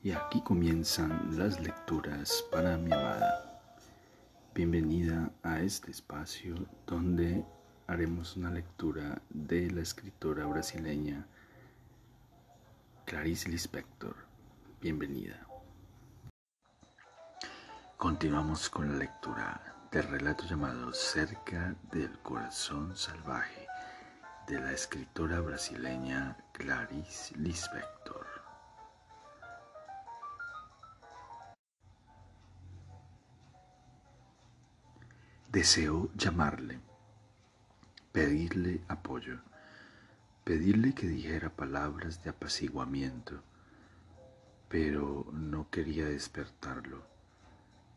Y aquí comienzan las lecturas para mi amada. Bienvenida a este espacio donde haremos una lectura de la escritora brasileña Clarice Lispector. Bienvenida. Continuamos con la lectura del relato llamado Cerca del Corazón Salvaje de la escritora brasileña Clarice Lispector. Deseo llamarle, pedirle apoyo, pedirle que dijera palabras de apaciguamiento, pero no quería despertarlo.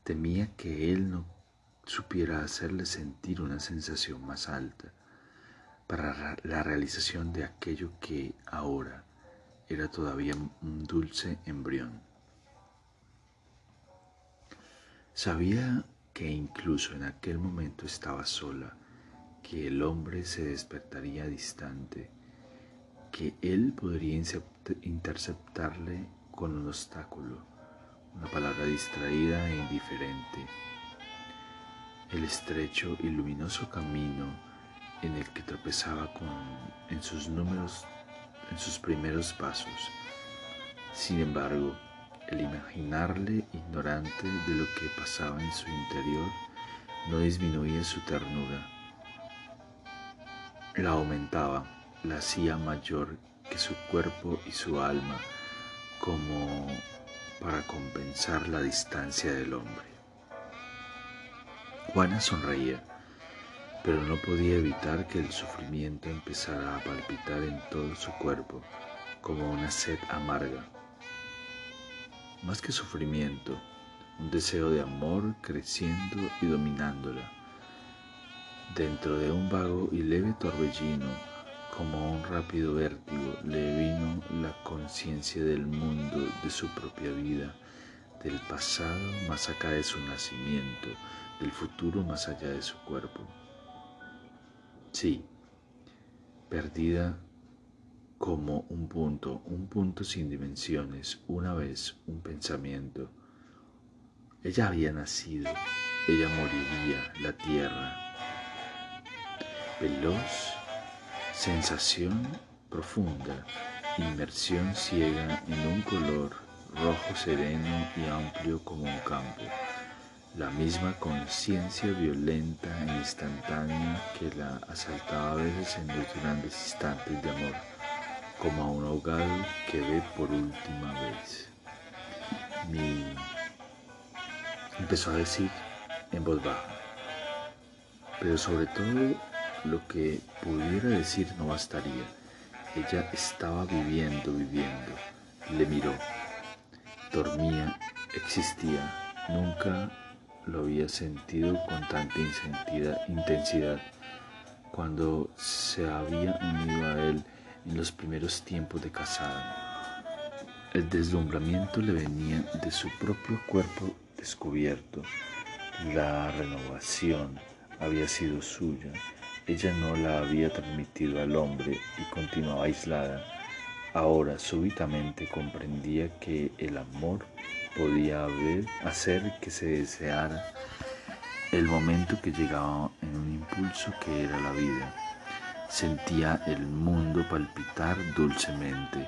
Temía que él no supiera hacerle sentir una sensación más alta para la realización de aquello que ahora era todavía un dulce embrión. Sabía que incluso en aquel momento estaba sola, que el hombre se despertaría distante, que él podría interceptarle con un obstáculo, una palabra distraída e indiferente. El estrecho y luminoso camino en el que tropezaba con, en sus números, en sus primeros pasos. Sin embargo, el imaginarle ignorante de lo que pasaba en su interior no disminuía su ternura. La aumentaba, la hacía mayor que su cuerpo y su alma, como para compensar la distancia del hombre. Juana sonreía, pero no podía evitar que el sufrimiento empezara a palpitar en todo su cuerpo como una sed amarga más que sufrimiento, un deseo de amor creciendo y dominándola. Dentro de un vago y leve torbellino, como un rápido vértigo, le vino la conciencia del mundo, de su propia vida, del pasado más acá de su nacimiento, del futuro más allá de su cuerpo. Sí, perdida como un punto, un punto sin dimensiones, una vez un pensamiento. Ella había nacido, ella moriría, la tierra. Veloz, sensación profunda, inmersión ciega en un color rojo sereno y amplio como un campo. La misma conciencia violenta e instantánea que la asaltaba a veces en los grandes instantes de amor como a un ahogado que ve por última vez. Mi... Empezó a decir en voz baja, pero sobre todo lo que pudiera decir no bastaría. Ella estaba viviendo, viviendo. Le miró. Dormía, existía. Nunca lo había sentido con tanta intensidad. Cuando se había unido a él en los primeros tiempos de casada. El deslumbramiento le venía de su propio cuerpo descubierto. La renovación había sido suya. Ella no la había transmitido al hombre y continuaba aislada. Ahora súbitamente comprendía que el amor podía haber, hacer que se deseara el momento que llegaba en un impulso que era la vida. Sentía el mundo palpitar dulcemente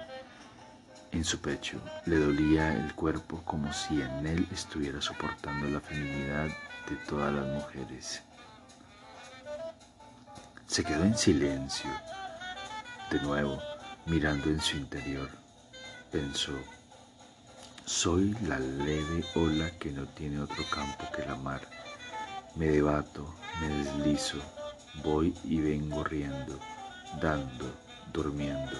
en su pecho. Le dolía el cuerpo como si en él estuviera soportando la feminidad de todas las mujeres. Se quedó en silencio, de nuevo, mirando en su interior. Pensó, soy la leve ola que no tiene otro campo que la mar. Me debato, me deslizo, Voy y vengo riendo, dando, durmiendo,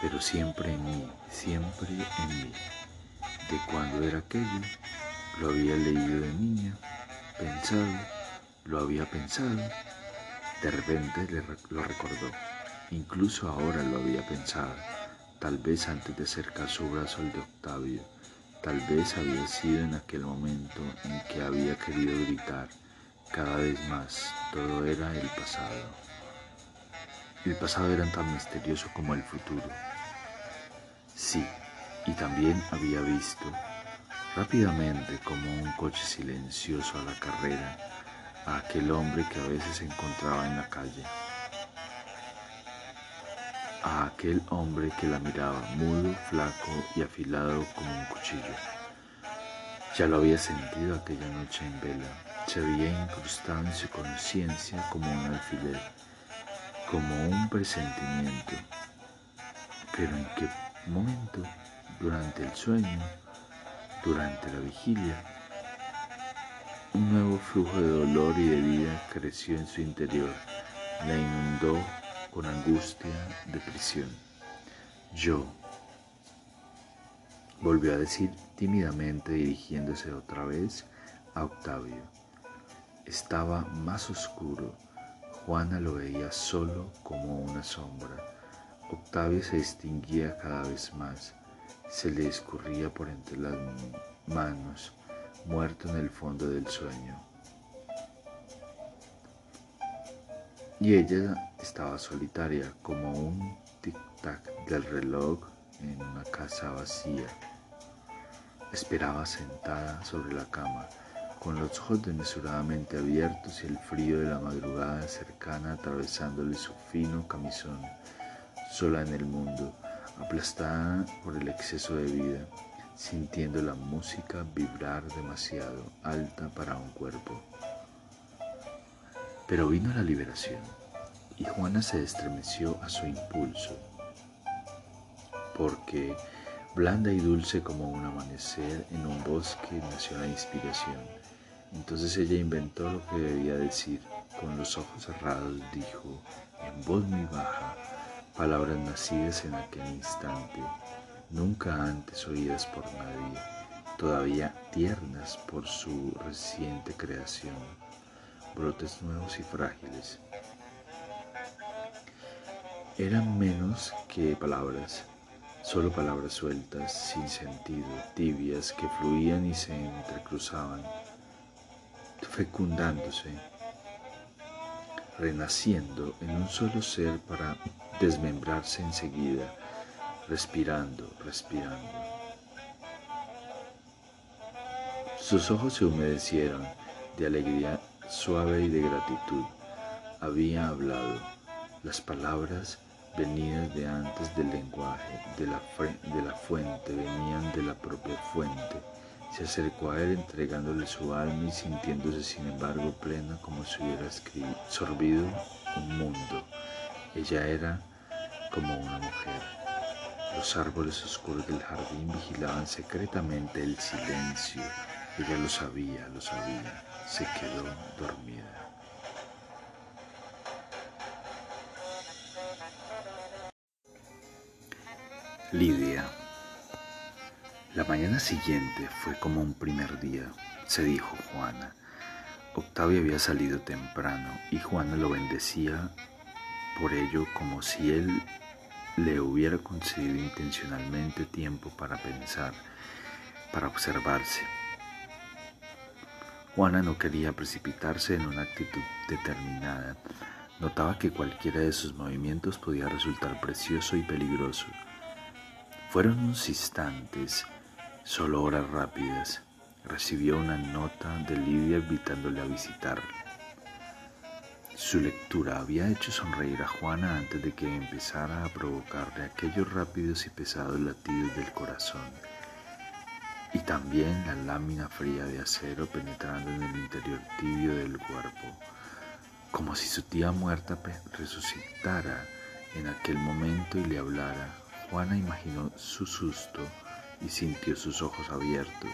pero siempre en mí, siempre en mí. De cuando era aquello, lo había leído de niña, pensado, lo había pensado, de repente lo recordó, incluso ahora lo había pensado, tal vez antes de acercar su brazo al de Octavio, tal vez había sido en aquel momento en que había querido gritar, cada vez más todo era el pasado. El pasado era tan misterioso como el futuro. Sí, Y también había visto rápidamente como un coche silencioso a la carrera a aquel hombre que a veces se encontraba en la calle. A aquel hombre que la miraba mudo, flaco y afilado como un cuchillo. Ya lo había sentido aquella noche en vela, se había incrustado en su conciencia como un alfiler, como un presentimiento. Pero en qué momento, durante el sueño, durante la vigilia, un nuevo flujo de dolor y de vida creció en su interior, la inundó con angustia de prisión. Yo, volvió a decir tímidamente dirigiéndose otra vez a Octavio. Estaba más oscuro. Juana lo veía solo como una sombra. Octavio se distinguía cada vez más. Se le escurría por entre las manos, muerto en el fondo del sueño. Y ella estaba solitaria como un tic-tac del reloj en una casa vacía. Esperaba sentada sobre la cama, con los ojos desmesuradamente abiertos y el frío de la madrugada cercana atravesándole su fino camisón, sola en el mundo, aplastada por el exceso de vida, sintiendo la música vibrar demasiado alta para un cuerpo. Pero vino la liberación y Juana se estremeció a su impulso, porque blanda y dulce como un amanecer en un bosque nació la inspiración. Entonces ella inventó lo que debía decir. Con los ojos cerrados dijo, en voz muy baja, palabras nacidas en aquel instante, nunca antes oídas por nadie, todavía tiernas por su reciente creación, brotes nuevos y frágiles. Eran menos que palabras, solo palabras sueltas, sin sentido, tibias, que fluían y se entrecruzaban, fecundándose, renaciendo en un solo ser para desmembrarse enseguida, respirando, respirando. Sus ojos se humedecieron de alegría suave y de gratitud. Había hablado. Las palabras venidas de antes del lenguaje, de la, de la fuente, venían de la propia fuente. Se acercó a él entregándole su alma y sintiéndose sin embargo plena como si hubiera sorbido un mundo. Ella era como una mujer. Los árboles oscuros del jardín vigilaban secretamente el silencio. Ella lo sabía, lo sabía. Se quedó dormida. Lidia. La mañana siguiente fue como un primer día, se dijo Juana. Octavio había salido temprano y Juana lo bendecía por ello como si él le hubiera concedido intencionalmente tiempo para pensar, para observarse. Juana no quería precipitarse en una actitud determinada. Notaba que cualquiera de sus movimientos podía resultar precioso y peligroso fueron unos instantes, solo horas rápidas. Recibió una nota de Lidia invitándole a visitarla. Su lectura había hecho sonreír a Juana antes de que empezara a provocarle aquellos rápidos y pesados latidos del corazón, y también la lámina fría de acero penetrando en el interior tibio del cuerpo, como si su tía muerta resucitara en aquel momento y le hablara Juana imaginó su susto y sintió sus ojos abiertos.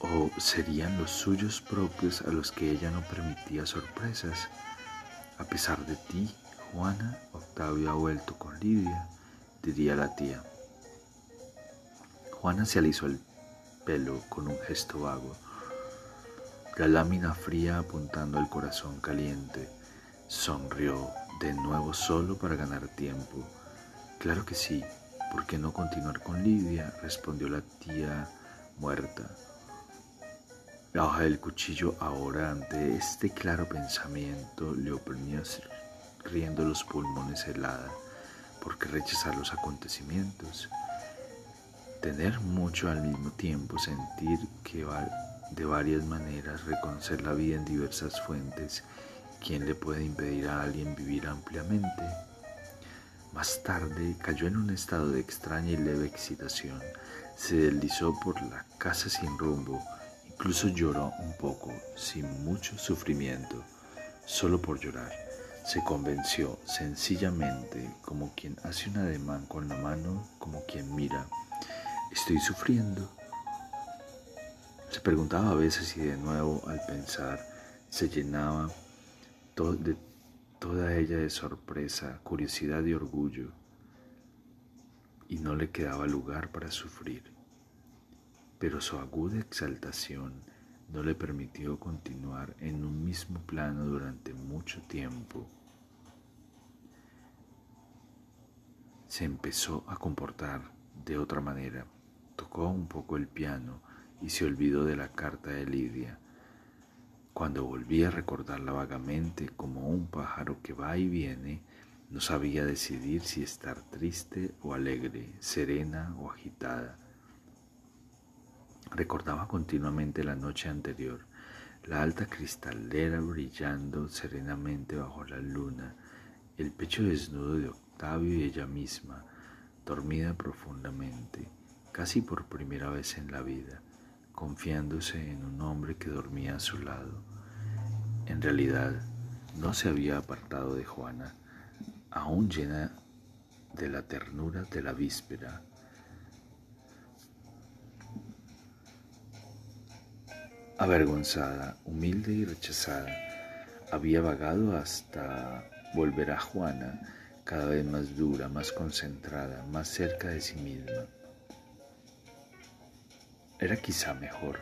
¿O serían los suyos propios a los que ella no permitía sorpresas? A pesar de ti, Juana, Octavio ha vuelto con Lidia, diría la tía. Juana se alisó el pelo con un gesto vago, la lámina fría apuntando al corazón caliente. Sonrió de nuevo solo para ganar tiempo. Claro que sí, ¿por qué no continuar con Lidia? respondió la tía muerta. La hoja del cuchillo ahora ante este claro pensamiento le oprimía riendo los pulmones helada. ¿Por qué rechazar los acontecimientos? tener mucho al mismo tiempo, sentir que va de varias maneras, reconocer la vida en diversas fuentes, ¿quién le puede impedir a alguien vivir ampliamente? Más tarde cayó en un estado de extraña y leve excitación, se deslizó por la casa sin rumbo, incluso lloró un poco, sin mucho sufrimiento, solo por llorar. Se convenció sencillamente, como quien hace un ademán con la mano, como quien mira, estoy sufriendo. Se preguntaba a veces y de nuevo al pensar se llenaba de toda ella de sorpresa, curiosidad y orgullo, y no le quedaba lugar para sufrir. Pero su aguda exaltación no le permitió continuar en un mismo plano durante mucho tiempo. Se empezó a comportar de otra manera, tocó un poco el piano y se olvidó de la carta de Lidia cuando volví a recordarla vagamente como un pájaro que va y viene, no sabía decidir si estar triste o alegre, serena o agitada. Recordaba continuamente la noche anterior, la alta cristalera brillando serenamente bajo la luna, el pecho desnudo de Octavio y ella misma, dormida profundamente, casi por primera vez en la vida confiándose en un hombre que dormía a su lado. En realidad, no se había apartado de Juana, aún llena de la ternura de la víspera. Avergonzada, humilde y rechazada, había vagado hasta volver a Juana, cada vez más dura, más concentrada, más cerca de sí misma. Era quizá mejor,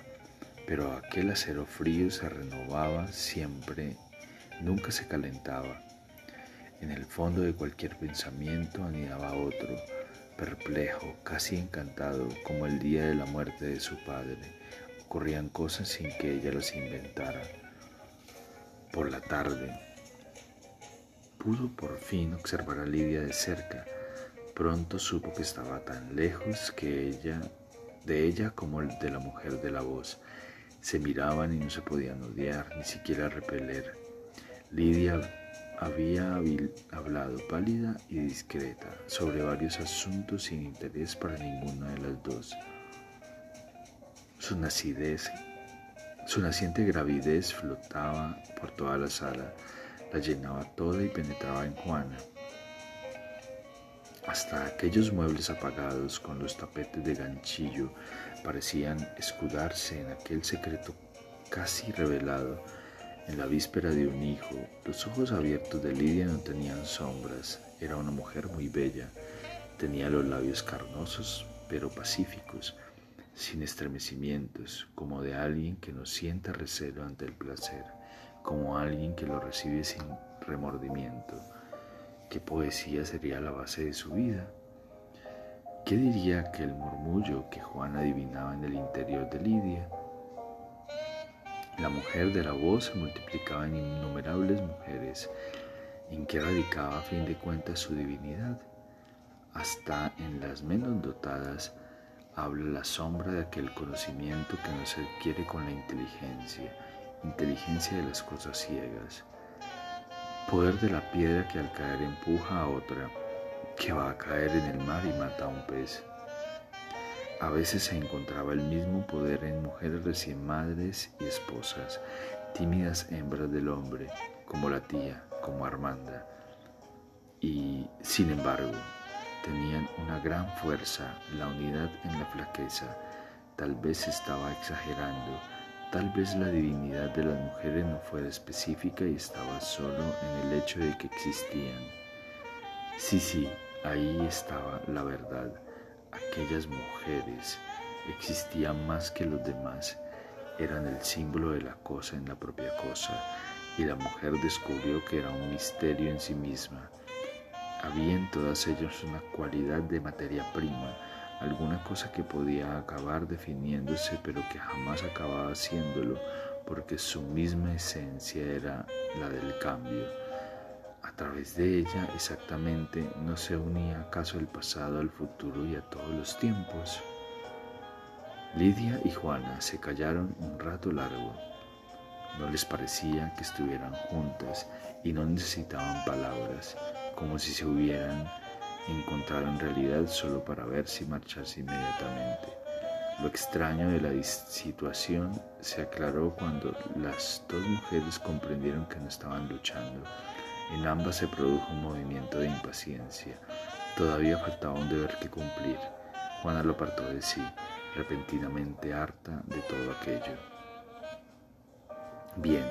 pero aquel acero frío se renovaba siempre, nunca se calentaba. En el fondo de cualquier pensamiento anidaba otro, perplejo, casi encantado, como el día de la muerte de su padre. Ocurrían cosas sin que ella las inventara. Por la tarde, pudo por fin observar a Lidia de cerca. Pronto supo que estaba tan lejos que ella de ella como de la mujer de la voz. Se miraban y no se podían odiar, ni siquiera repeler. Lidia había hablado pálida y discreta sobre varios asuntos sin interés para ninguna de las dos. Su nacidez, su naciente gravidez flotaba por toda la sala, la llenaba toda y penetraba en Juana hasta aquellos muebles apagados con los tapetes de ganchillo parecían escudarse en aquel secreto casi revelado. En la víspera de un hijo. Los ojos abiertos de Lidia no tenían sombras, era una mujer muy bella, tenía los labios carnosos pero pacíficos, sin estremecimientos, como de alguien que no sienta recelo ante el placer, como alguien que lo recibe sin remordimiento ¿Qué poesía sería la base de su vida? ¿Qué diría que el murmullo que Juan adivinaba en el interior de Lidia? La mujer de la voz se multiplicaba en innumerables mujeres. ¿En qué radicaba a fin de cuentas su divinidad? Hasta en las menos dotadas habla la sombra de aquel conocimiento que no se adquiere con la inteligencia, inteligencia de las cosas ciegas poder de la piedra que al caer empuja a otra, que va a caer en el mar y mata a un pez. A veces se encontraba el mismo poder en mujeres recién madres y esposas, tímidas hembras del hombre, como la tía, como Armanda. Y, sin embargo, tenían una gran fuerza, la unidad en la flaqueza. Tal vez estaba exagerando, Tal vez la divinidad de las mujeres no fuera específica y estaba solo en el hecho de que existían. Sí, sí, ahí estaba la verdad. Aquellas mujeres existían más que los demás, eran el símbolo de la cosa en la propia cosa, y la mujer descubrió que era un misterio en sí misma. Había en todas ellas una cualidad de materia prima, alguna cosa que podía acabar definiéndose pero que jamás acababa haciéndolo porque su misma esencia era la del cambio. A través de ella exactamente no se unía acaso el pasado al futuro y a todos los tiempos. Lidia y Juana se callaron un rato largo. No les parecía que estuvieran juntas y no necesitaban palabras, como si se hubieran encontrado en realidad solo para verse y marcharse inmediatamente. Lo extraño de la situación se aclaró cuando las dos mujeres comprendieron que no estaban luchando. En ambas se produjo un movimiento de impaciencia. Todavía faltaba un deber que cumplir. Juana lo apartó de sí, repentinamente harta de todo aquello. Bien,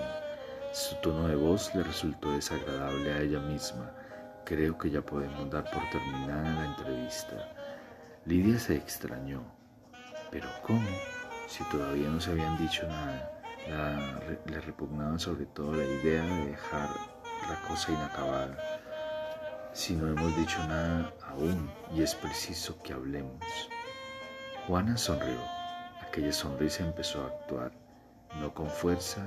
su tono de voz le resultó desagradable a ella misma. Creo que ya podemos dar por terminada la entrevista. Lidia se extrañó. Pero ¿cómo? Si todavía no se habían dicho nada. le repugnaba sobre todo la idea de dejar la cosa inacabada. Si no hemos dicho nada aún y es preciso que hablemos. Juana sonrió. Aquella sonrisa empezó a actuar, no con fuerza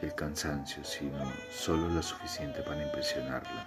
el cansancio, sino solo lo suficiente para impresionarla.